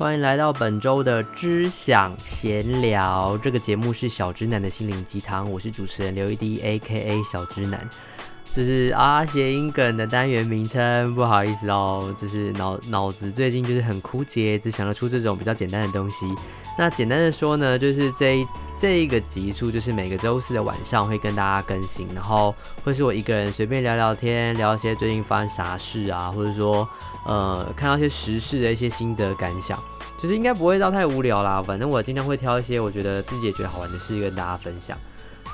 欢迎来到本周的知享闲聊。这个节目是小直男的心灵鸡汤，我是主持人刘一滴 （A.K.A. 小直男）。这是啊谐音梗的单元名称，不好意思哦，就是脑脑子最近就是很枯竭，只想得出这种比较简单的东西。那简单的说呢，就是这这一个集数就是每个周四的晚上会跟大家更新，然后会是我一个人随便聊聊天，聊一些最近发生啥事啊，或者说呃看到一些时事的一些心得感想，其实应该不会到太无聊啦。反正我今天会挑一些我觉得自己也觉得好玩的事跟大家分享。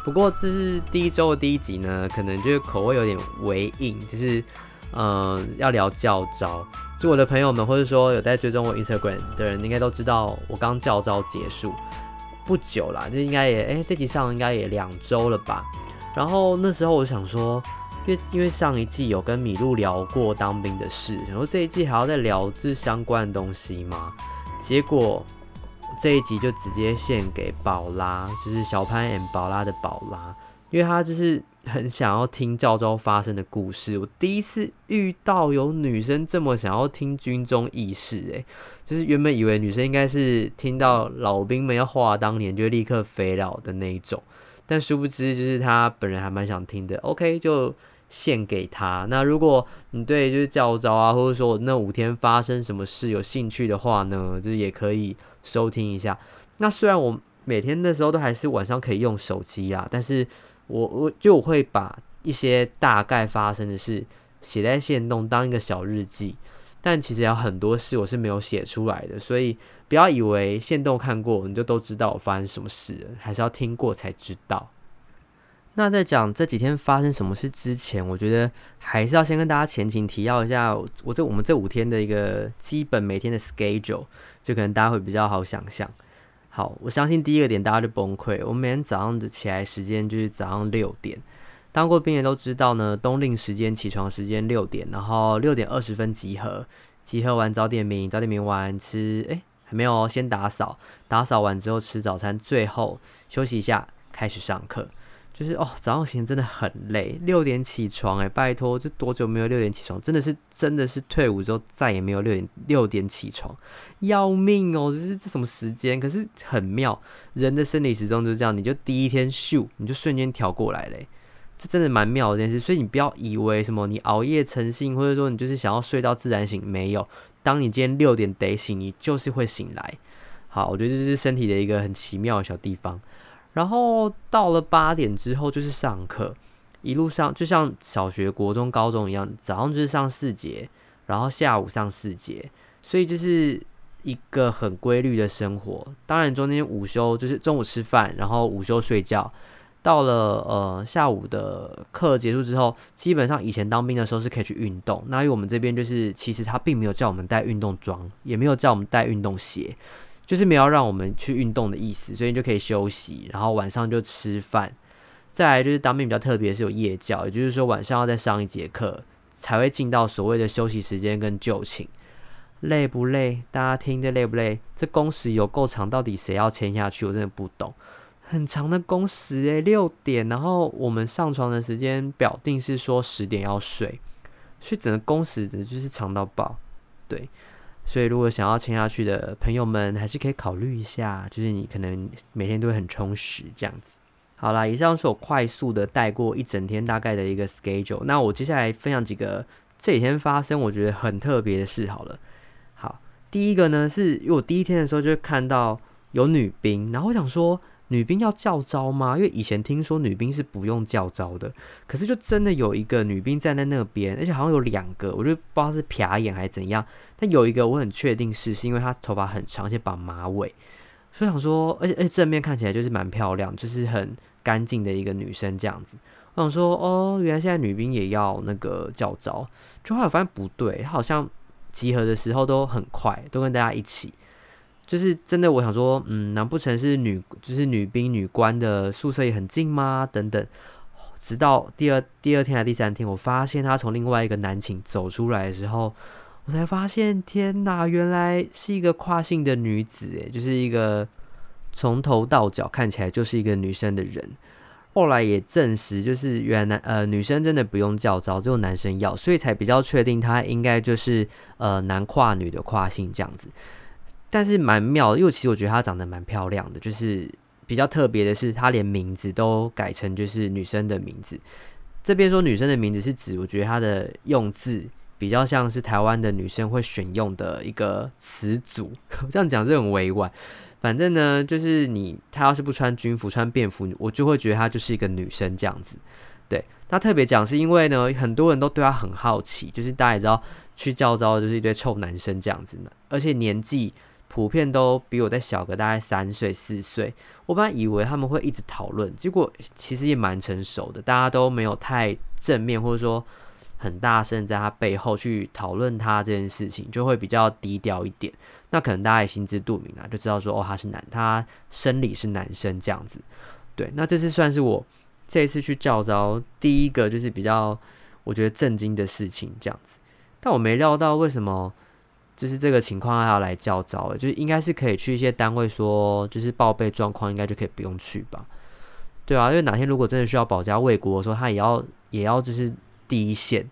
不过这是第一周的第一集呢，可能就是口味有点微硬，就是嗯、要聊教招。就我的朋友们，或者说有在追踪我 Instagram 的人，应该都知道我刚教招结束不久啦，就应该也哎、这集上应该也两周了吧。然后那时候我想说，因为因为上一季有跟米露聊过当兵的事，想说这一季还要再聊这相关的东西吗？结果这一集就直接献给宝拉，就是小潘 and 宝拉的宝拉，因为他就是。很想要听教召发生的故事。我第一次遇到有女生这么想要听军中轶事，诶，就是原本以为女生应该是听到老兵们要话当年就立刻飞了的那一种，但殊不知就是她本人还蛮想听的。OK，就献给他。那如果你对就是教招啊，或者说我那五天发生什么事有兴趣的话呢，就是也可以收听一下。那虽然我每天的时候都还是晚上可以用手机啦，但是。我我就会把一些大概发生的事写在线动当一个小日记，但其实有很多事我是没有写出来的，所以不要以为线动看过你就都知道我发生什么事了，还是要听过才知道。那在讲这几天发生什么事之前，我觉得还是要先跟大家前情提要一下我这我们这五天的一个基本每天的 schedule，就可能大家会比较好想象。好，我相信第一个点大家就崩溃。我们每天早上的起来时间就是早上六点，当过兵的都知道呢。冬令时间起床时间六点，然后六点二十分集合，集合完早点名，早点名完吃，诶，还没有，先打扫，打扫完之后吃早餐，最后休息一下，开始上课。就是哦，早上醒真的很累，六点起床哎，拜托，这多久没有六点起床？真的是真的是退伍之后再也没有六点六点起床，要命哦！就是这什么时间？可是很妙，人的生理时钟就是这样，你就第一天咻，你就瞬间调过来嘞，这真的蛮妙的一件事。所以你不要以为什么你熬夜成性，或者说你就是想要睡到自然醒，没有，当你今天六点得醒，你就是会醒来。好，我觉得这是身体的一个很奇妙的小地方。然后到了八点之后就是上课，一路上就像小学、国中、高中一样，早上就是上四节，然后下午上四节，所以就是一个很规律的生活。当然中间午休就是中午吃饭，然后午休睡觉。到了呃下午的课结束之后，基本上以前当兵的时候是可以去运动。那因为我们这边就是其实他并没有叫我们带运动装，也没有叫我们带运动鞋。就是没有让我们去运动的意思，所以你就可以休息，然后晚上就吃饭。再来就是当兵比较特别是有夜教，也就是说晚上要再上一节课，才会进到所谓的休息时间跟就寝。累不累？大家听着累不累？这工时有够长，到底谁要签下去？我真的不懂。很长的工时诶，六点，然后我们上床的时间表定是说十点要睡，所以整个工时真的就是长到爆，对。所以，如果想要签下去的朋友们，还是可以考虑一下，就是你可能每天都会很充实这样子。好啦，以上是我快速的带过一整天大概的一个 schedule。那我接下来分享几个这几天发生我觉得很特别的事好了。好，第一个呢，是因为我第一天的时候就会看到有女兵，然后我想说。女兵要教招吗？因为以前听说女兵是不用教招的，可是就真的有一个女兵站在那边，而且好像有两个，我就不知道是瞟眼还是怎样。但有一个我很确定是，是因为她头发很长，而且绑马尾，所以想说，而且而且正面看起来就是蛮漂亮，就是很干净的一个女生这样子。我想说，哦，原来现在女兵也要那个教招，就后来发现不对，她好像集合的时候都很快，都跟大家一起。就是真的，我想说，嗯，难不成是女，就是女兵、女官的宿舍也很近吗？等等，直到第二第二天还第三天，我发现她从另外一个男寝走出来的时候，我才发现，天哪，原来是一个跨性的女子，诶，就是一个从头到脚看起来就是一个女生的人。后来也证实，就是原来呃女生真的不用教招，只有男生要，所以才比较确定她应该就是呃男跨女的跨性这样子。但是蛮妙的，因为其实我觉得她长得蛮漂亮的，就是比较特别的是，她连名字都改成就是女生的名字。这边说女生的名字是指，我觉得她的用字比较像是台湾的女生会选用的一个词组。这样讲是很委婉，反正呢，就是你她要是不穿军服，穿便服，我就会觉得她就是一个女生这样子。对，她特别讲是因为呢，很多人都对她很好奇，就是大家也知道去教招就是一堆臭男生这样子呢，而且年纪。普遍都比我再小个大概三岁四岁，我本来以为他们会一直讨论，结果其实也蛮成熟的，大家都没有太正面或者说很大声在他背后去讨论他这件事情，就会比较低调一点。那可能大家也心知肚明啦，就知道说哦，他是男，他生理是男生这样子。对，那这次算是我这次去教招第一个就是比较我觉得震惊的事情这样子，但我没料到为什么。就是这个情况还要来教召，就是应该是可以去一些单位说，就是报备状况，应该就可以不用去吧？对啊，因为哪天如果真的需要保家卫国的时候，他也要也要就是第一线。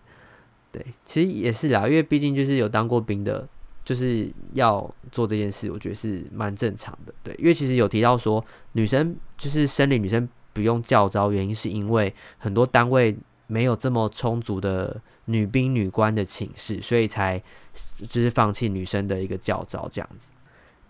对，其实也是啦，因为毕竟就是有当过兵的，就是要做这件事，我觉得是蛮正常的。对，因为其实有提到说，女生就是生理女生不用教招，原因是因为很多单位没有这么充足的。女兵、女官的寝室，所以才就是放弃女生的一个教招这样子。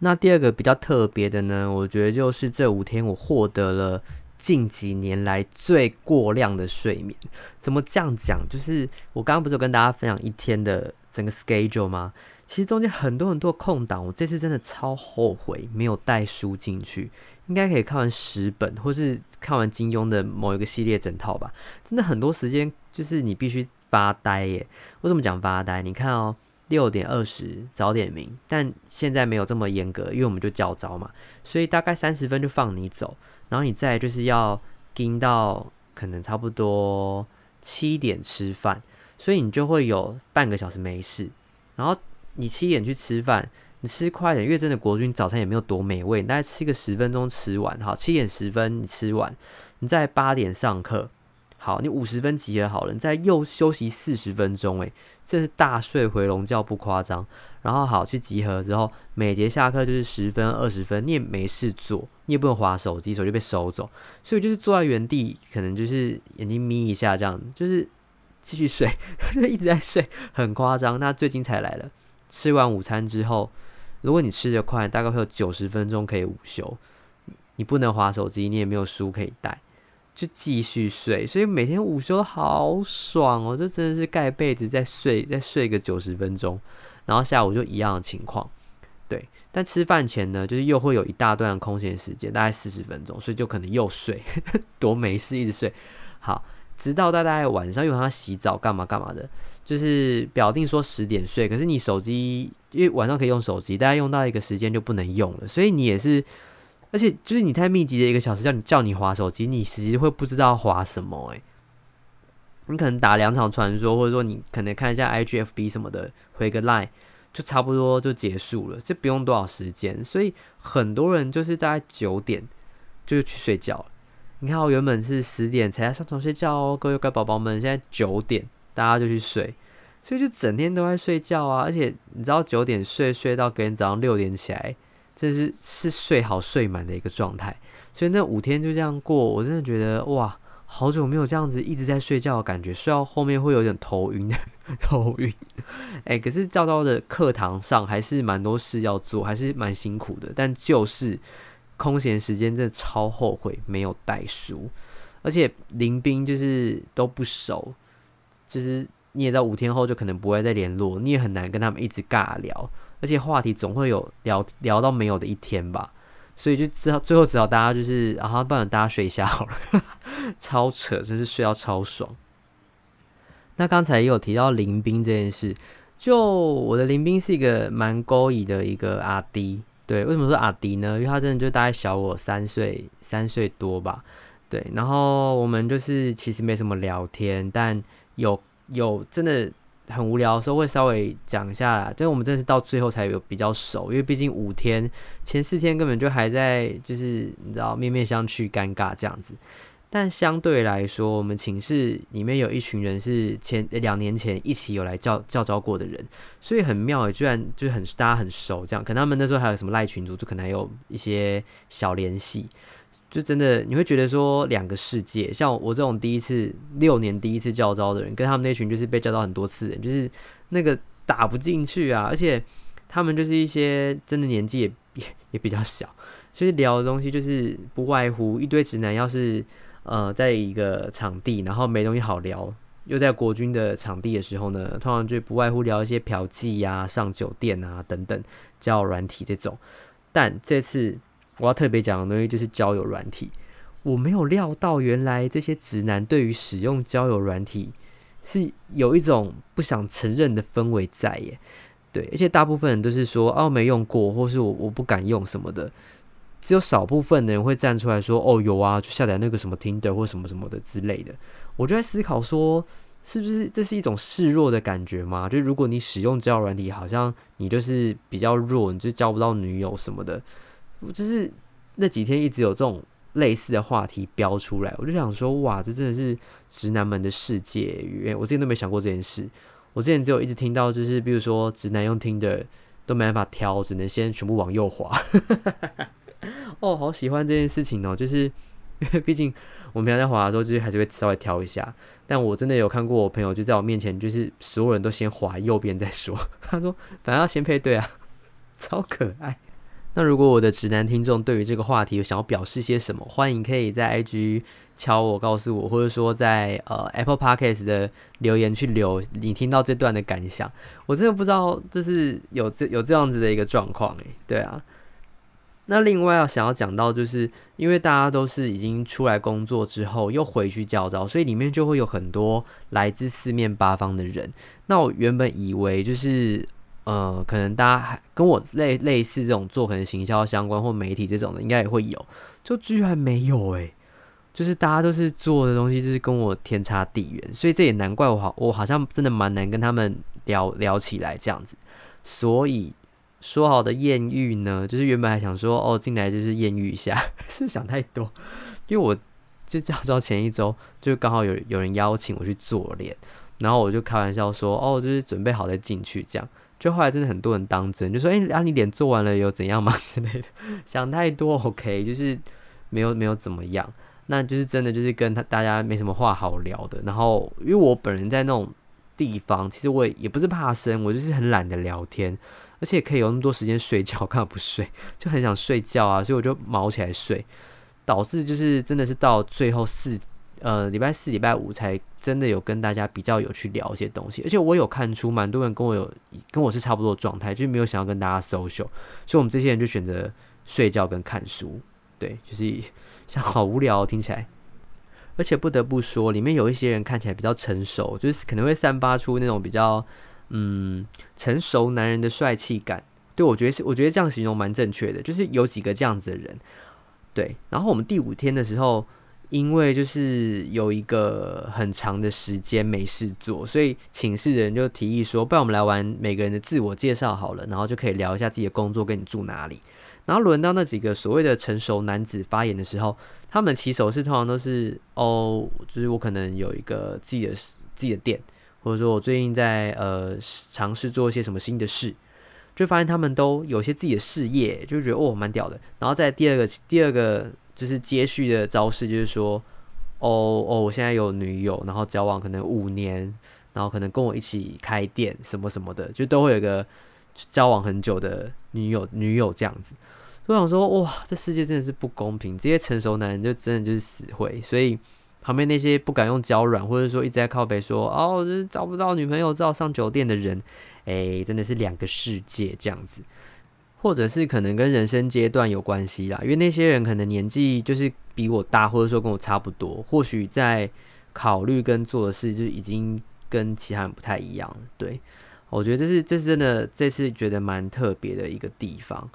那第二个比较特别的呢，我觉得就是这五天我获得了近几年来最过量的睡眠。怎么这样讲？就是我刚刚不是有跟大家分享一天的整个 schedule 吗？其实中间很多很多空档，我这次真的超后悔没有带书进去，应该可以看完十本，或是看完金庸的某一个系列整套吧。真的很多时间就是你必须。发呆耶？为什么讲发呆？你看哦，六点二十早点名，但现在没有这么严格，因为我们就教召嘛，所以大概三十分就放你走，然后你再就是要盯到可能差不多七点吃饭，所以你就会有半个小时没事。然后你七点去吃饭，你吃快点，因为真的国军早餐也没有多美味，你大概吃个十分钟吃完，好，七点十分你吃完，你再八点上课。好，你五十分集合好了，你再又休息四十分钟，诶，这是大睡回笼觉不夸张。然后好去集合之后，每节下课就是十分、二十分，你也没事做，你也不能划手机，手机被收走，所以就是坐在原地，可能就是眼睛眯一下这样，就是继续睡，就 一直在睡，很夸张。那最精彩来了，吃完午餐之后，如果你吃得快，大概会有九十分钟可以午休，你不能划手机，你也没有书可以带。就继续睡，所以每天午休好爽哦！就真的是盖被子再睡，再睡个九十分钟，然后下午就一样的情况。对，但吃饭前呢，就是又会有一大段空闲时间，大概四十分钟，所以就可能又睡，多没事一直睡。好，直到大概晚上，因为他洗澡干嘛干嘛的，就是表定说十点睡，可是你手机因为晚上可以用手机，大概用到一个时间就不能用了，所以你也是。而且就是你太密集的一个小时，叫你叫你划手机，你其实会不知道划什么诶、你可能打两场传说，或者说你可能看一下 IGFB 什么的，回个 line 就差不多就结束了，这不用多少时间。所以很多人就是大概九点就去睡觉了。你看我原本是十点才要上床睡觉哦，各位乖宝宝们，现在九点大家就去睡，所以就整天都在睡觉啊。而且你知道九点睡睡到隔天早上六点起来。这是是睡好睡满的一个状态，所以那五天就这样过，我真的觉得哇，好久没有这样子一直在睡觉的感觉，睡到后面会有点头晕 头晕。哎，可是照到的课堂上还是蛮多事要做，还是蛮辛苦的。但就是空闲时间真的超后悔没有带书，而且邻兵就是都不熟，就是你也知道五天后就可能不会再联络，你也很难跟他们一直尬聊。而且话题总会有聊聊到没有的一天吧，所以就只好最后只好大家就是啊，不然大家睡一下好了，超扯，真是睡到超爽。那刚才也有提到邻兵这件事，就我的邻兵是一个蛮勾引的一个阿弟，对，为什么说阿迪呢？因为他真的就大概小我三岁，三岁多吧，对。然后我们就是其实没什么聊天，但有有真的。很无聊的时候会稍微讲一下，但我们真的是到最后才有比较熟，因为毕竟五天前四天根本就还在就是你知道面面相觑尴尬这样子，但相对来说，我们寝室里面有一群人是前两年前一起有来教教招过的人，所以很妙诶，居然就是很大家很熟，这样。可能他们那时候还有什么赖群组，就可能还有一些小联系。就真的你会觉得说两个世界，像我这种第一次六年第一次教招的人，跟他们那群就是被教召很多次的人，就是那个打不进去啊，而且他们就是一些真的年纪也 也比较小，所以聊的东西就是不外乎一堆直男，要是呃在一个场地，然后没东西好聊，又在国军的场地的时候呢，通常就不外乎聊一些嫖妓呀、上酒店啊等等交友软体这种，但这次。我要特别讲的东西就是交友软体，我没有料到原来这些直男对于使用交友软体是有一种不想承认的氛围在耶。对，而且大部分人都是说哦没用过，或是我我不敢用什么的，只有少部分的人会站出来说哦有啊，就下载那个什么 Tinder 或什么什么的之类的。我就在思考说，是不是这是一种示弱的感觉吗？就如果你使用交友软体，好像你就是比较弱，你就交不到女友什么的。我就是那几天一直有这种类似的话题飙出来，我就想说，哇，这真的是直男们的世界。因为我之前都没想过这件事，我之前只有一直听到，就是比如说直男用听的都没办法挑，只能先全部往右滑。哦，好喜欢这件事情哦，就是因 为毕竟我们平常在滑的时候，就是还是会稍微挑一下。但我真的有看过我朋友就在我面前，就是所有人都先滑右边再说。他说，反正要先配对啊，超可爱。那如果我的直男听众对于这个话题有想要表示些什么，欢迎可以在 IG 敲我告诉我，或者说在呃 Apple Podcast 的留言去留你听到这段的感想。我真的不知道就是有这有这样子的一个状况诶，对啊。那另外要想要讲到，就是因为大家都是已经出来工作之后又回去教招，所以里面就会有很多来自四面八方的人。那我原本以为就是。呃，可能大家还跟我类类似这种做可能行销相关或媒体这种的，应该也会有，就居然没有诶、就是大家都是做的东西，就是跟我天差地远，所以这也难怪我好，我好像真的蛮难跟他们聊聊起来这样子。所以说好的艳遇呢，就是原本还想说哦，进来就是艳遇一下，是想太多，因为我就教召前一周就刚好有有人邀请我去做脸，然后我就开玩笑说哦，就是准备好再进去这样。就后来真的很多人当真，就说：“哎、欸，啊，你脸做完了有怎样吗？” 之类的，想太多。OK，就是没有没有怎么样，那就是真的就是跟他大家没什么话好聊的。然后因为我本人在那种地方，其实我也也不是怕生，我就是很懒得聊天，而且可以有那么多时间睡觉，干嘛不睡？就很想睡觉啊，所以我就卯起来睡，导致就是真的是到最后四。呃，礼拜四、礼拜五才真的有跟大家比较有去聊一些东西，而且我有看出蛮多人跟我有跟我是差不多的状态，就是没有想要跟大家 social，所以我们这些人就选择睡觉跟看书，对，就是像好无聊听起来，而且不得不说，里面有一些人看起来比较成熟，就是可能会散发出那种比较嗯成熟男人的帅气感，对，我觉得是，我觉得这样形容蛮正确的，就是有几个这样子的人，对，然后我们第五天的时候。因为就是有一个很长的时间没事做，所以寝室的人就提议说，不然我们来玩每个人的自我介绍好了，然后就可以聊一下自己的工作跟你住哪里。然后轮到那几个所谓的成熟男子发言的时候，他们起手是通常都是哦，就是我可能有一个自己的自己的店，或者说我最近在呃尝试做一些什么新的事，就发现他们都有些自己的事业，就觉得哦蛮屌的。然后在第二个第二个。就是接续的招式，就是说，哦哦，我现在有女友，然后交往可能五年，然后可能跟我一起开店什么什么的，就都会有个交往很久的女友女友这样子。我想说，哇，这世界真的是不公平，这些成熟男人就真的就是死灰，所以旁边那些不敢用脚软，或者说一直在靠北说，哦，就是找不到女朋友，只好上酒店的人，哎，真的是两个世界这样子。或者是可能跟人生阶段有关系啦，因为那些人可能年纪就是比我大，或者说跟我差不多，或许在考虑跟做的事就已经跟其他人不太一样。对，我觉得这是这是真的，这次觉得蛮特别的一个地方。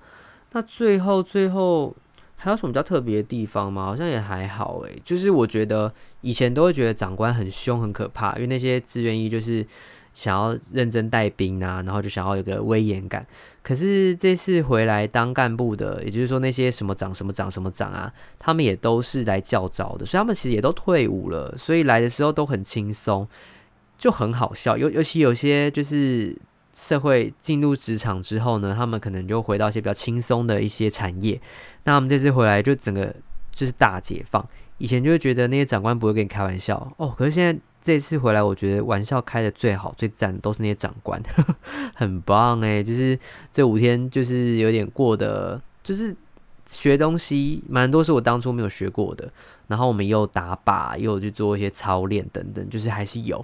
那最后最后还有什么比较特别的地方吗？好像也还好诶，就是我觉得以前都会觉得长官很凶很可怕，因为那些志愿役就是想要认真带兵啊，然后就想要有个威严感。可是这次回来当干部的，也就是说那些什么长什么长什么长啊，他们也都是来教召的，所以他们其实也都退伍了，所以来的时候都很轻松，就很好笑。尤尤其有些就是社会进入职场之后呢，他们可能就回到一些比较轻松的一些产业。那他们这次回来就整个就是大解放，以前就会觉得那些长官不会跟你开玩笑哦，可是现在。这次回来，我觉得玩笑开的最好、最赞都是那些长官，呵 呵很棒诶，就是这五天，就是有点过得，就是学东西蛮多，是我当初没有学过的。然后我们又打靶，又去做一些操练等等，就是还是有。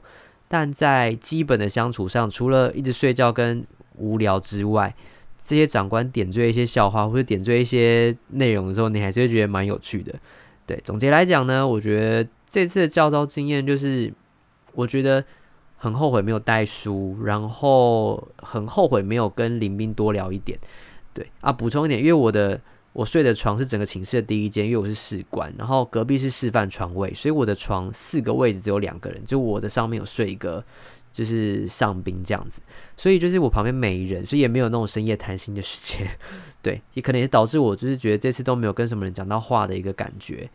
但在基本的相处上，除了一直睡觉跟无聊之外，这些长官点缀一些笑话或者点缀一些内容的时候，你还是会觉得蛮有趣的。对，总结来讲呢，我觉得这次的教招经验就是。我觉得很后悔没有带书，然后很后悔没有跟林兵多聊一点。对啊，补充一点，因为我的我睡的床是整个寝室的第一间，因为我是士官，然后隔壁是示范床位，所以我的床四个位置只有两个人，就我的上面有睡一个就是上宾这样子，所以就是我旁边没人，所以也没有那种深夜谈心的时间。对，也可能也导致我就是觉得这次都没有跟什么人讲到话的一个感觉。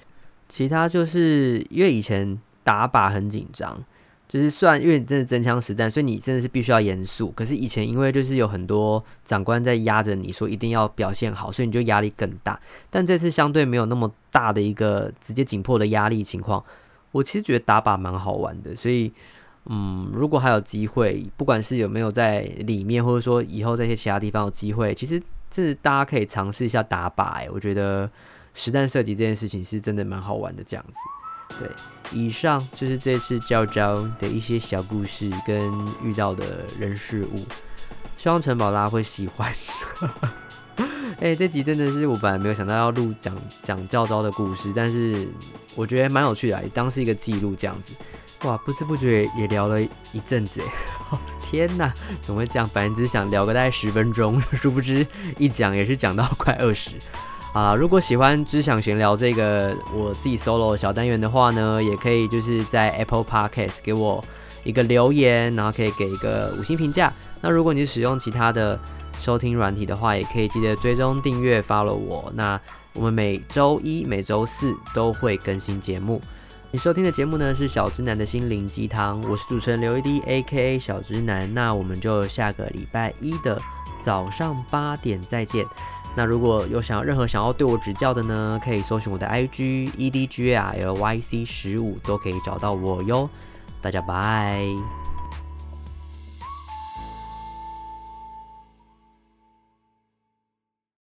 其他就是因为以前打靶很紧张。就是算，因为你真的真枪实弹，所以你真的是必须要严肃。可是以前因为就是有很多长官在压着你说一定要表现好，所以你就压力更大。但这次相对没有那么大的一个直接紧迫的压力情况，我其实觉得打靶蛮好玩的。所以，嗯，如果还有机会，不管是有没有在里面，或者说以后在一些其他地方有机会，其实这是大家可以尝试一下打靶。哎，我觉得实弹射击这件事情是真的蛮好玩的，这样子。对，以上就是这次教招的一些小故事跟遇到的人事物，希望陈宝拉会喜欢。哎、这集真的是我本来没有想到要录讲讲教招的故事，但是我觉得蛮有趣的，也当是一个记录这样子。哇，不知不觉也聊了一阵子，哎，天哪，怎么会这样？本来只想聊个大概十分钟，殊不知一讲也是讲到快二十。啊，如果喜欢只想闲聊这个我自己 solo 小单元的话呢，也可以就是在 Apple Podcast 给我一个留言，然后可以给一个五星评价。那如果你使用其他的收听软体的话，也可以记得追踪订阅 follow 我。那我们每周一、每周四都会更新节目。你收听的节目呢是小直男的心灵鸡汤，我是主持人刘一滴 A.K.A 小直男。那我们就下个礼拜一的早上八点再见。那如果有想要任何想要对我指教的呢，可以搜寻我的 IG E D G A L Y C 十五，都可以找到我哟。大家拜。